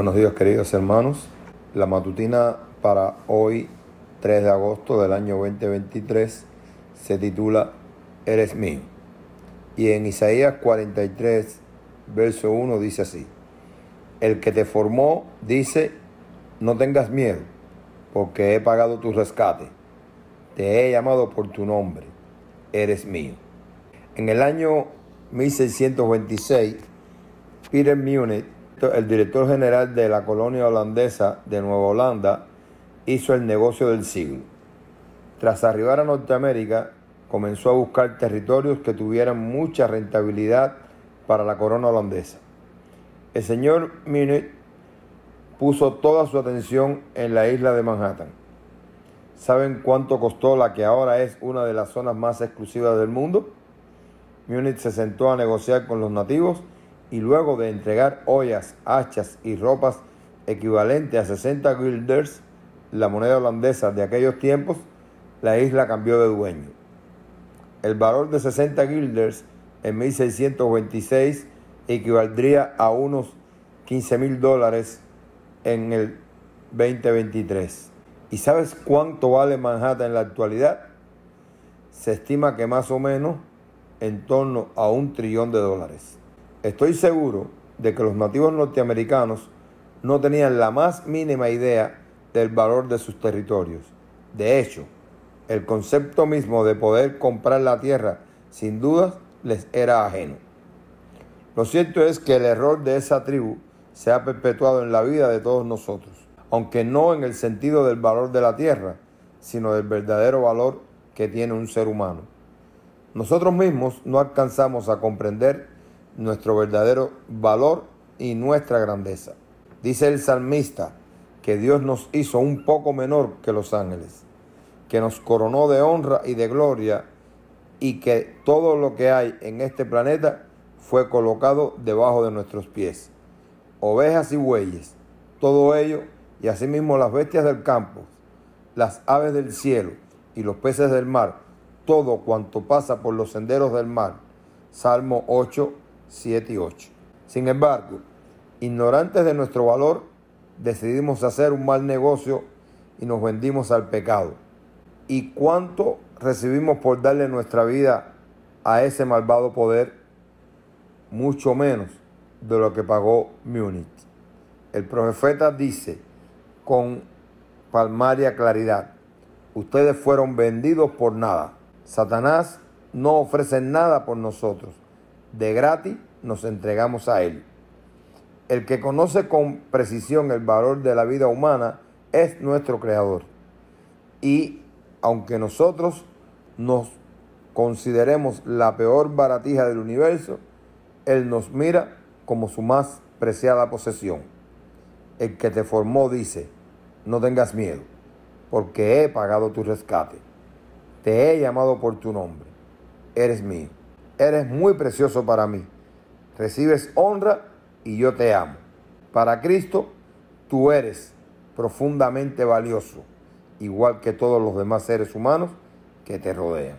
Buenos días queridos hermanos. La matutina para hoy, 3 de agosto del año 2023, se titula Eres mío. Y en Isaías 43, verso 1 dice así. El que te formó dice, no tengas miedo, porque he pagado tu rescate. Te he llamado por tu nombre. Eres mío. En el año 1626, Peter Munich el director general de la colonia holandesa de Nueva Holanda hizo el negocio del siglo. Tras arribar a Norteamérica, comenzó a buscar territorios que tuvieran mucha rentabilidad para la corona holandesa. El señor Munich puso toda su atención en la isla de Manhattan. ¿Saben cuánto costó la que ahora es una de las zonas más exclusivas del mundo? Munich se sentó a negociar con los nativos y luego de entregar ollas, hachas y ropas equivalentes a 60 guilders, la moneda holandesa de aquellos tiempos, la isla cambió de dueño. El valor de 60 guilders en 1626 equivaldría a unos 15 mil dólares en el 2023. ¿Y sabes cuánto vale Manhattan en la actualidad? Se estima que más o menos en torno a un trillón de dólares. Estoy seguro de que los nativos norteamericanos no tenían la más mínima idea del valor de sus territorios. De hecho, el concepto mismo de poder comprar la tierra sin dudas les era ajeno. Lo cierto es que el error de esa tribu se ha perpetuado en la vida de todos nosotros, aunque no en el sentido del valor de la tierra, sino del verdadero valor que tiene un ser humano. Nosotros mismos no alcanzamos a comprender nuestro verdadero valor y nuestra grandeza. Dice el salmista que Dios nos hizo un poco menor que los ángeles, que nos coronó de honra y de gloria y que todo lo que hay en este planeta fue colocado debajo de nuestros pies. Ovejas y bueyes, todo ello y asimismo las bestias del campo, las aves del cielo y los peces del mar, todo cuanto pasa por los senderos del mar. Salmo 8, 7 y 8. Sin embargo, ignorantes de nuestro valor, decidimos hacer un mal negocio y nos vendimos al pecado. ¿Y cuánto recibimos por darle nuestra vida a ese malvado poder? Mucho menos de lo que pagó Múnich. El profeta dice con palmaria claridad, ustedes fueron vendidos por nada. Satanás no ofrece nada por nosotros de gratis nos entregamos a Él. El que conoce con precisión el valor de la vida humana es nuestro Creador. Y aunque nosotros nos consideremos la peor baratija del universo, Él nos mira como su más preciada posesión. El que te formó dice, no tengas miedo, porque he pagado tu rescate. Te he llamado por tu nombre. Eres mío. Eres muy precioso para mí. Recibes honra y yo te amo. Para Cristo, tú eres profundamente valioso, igual que todos los demás seres humanos que te rodean.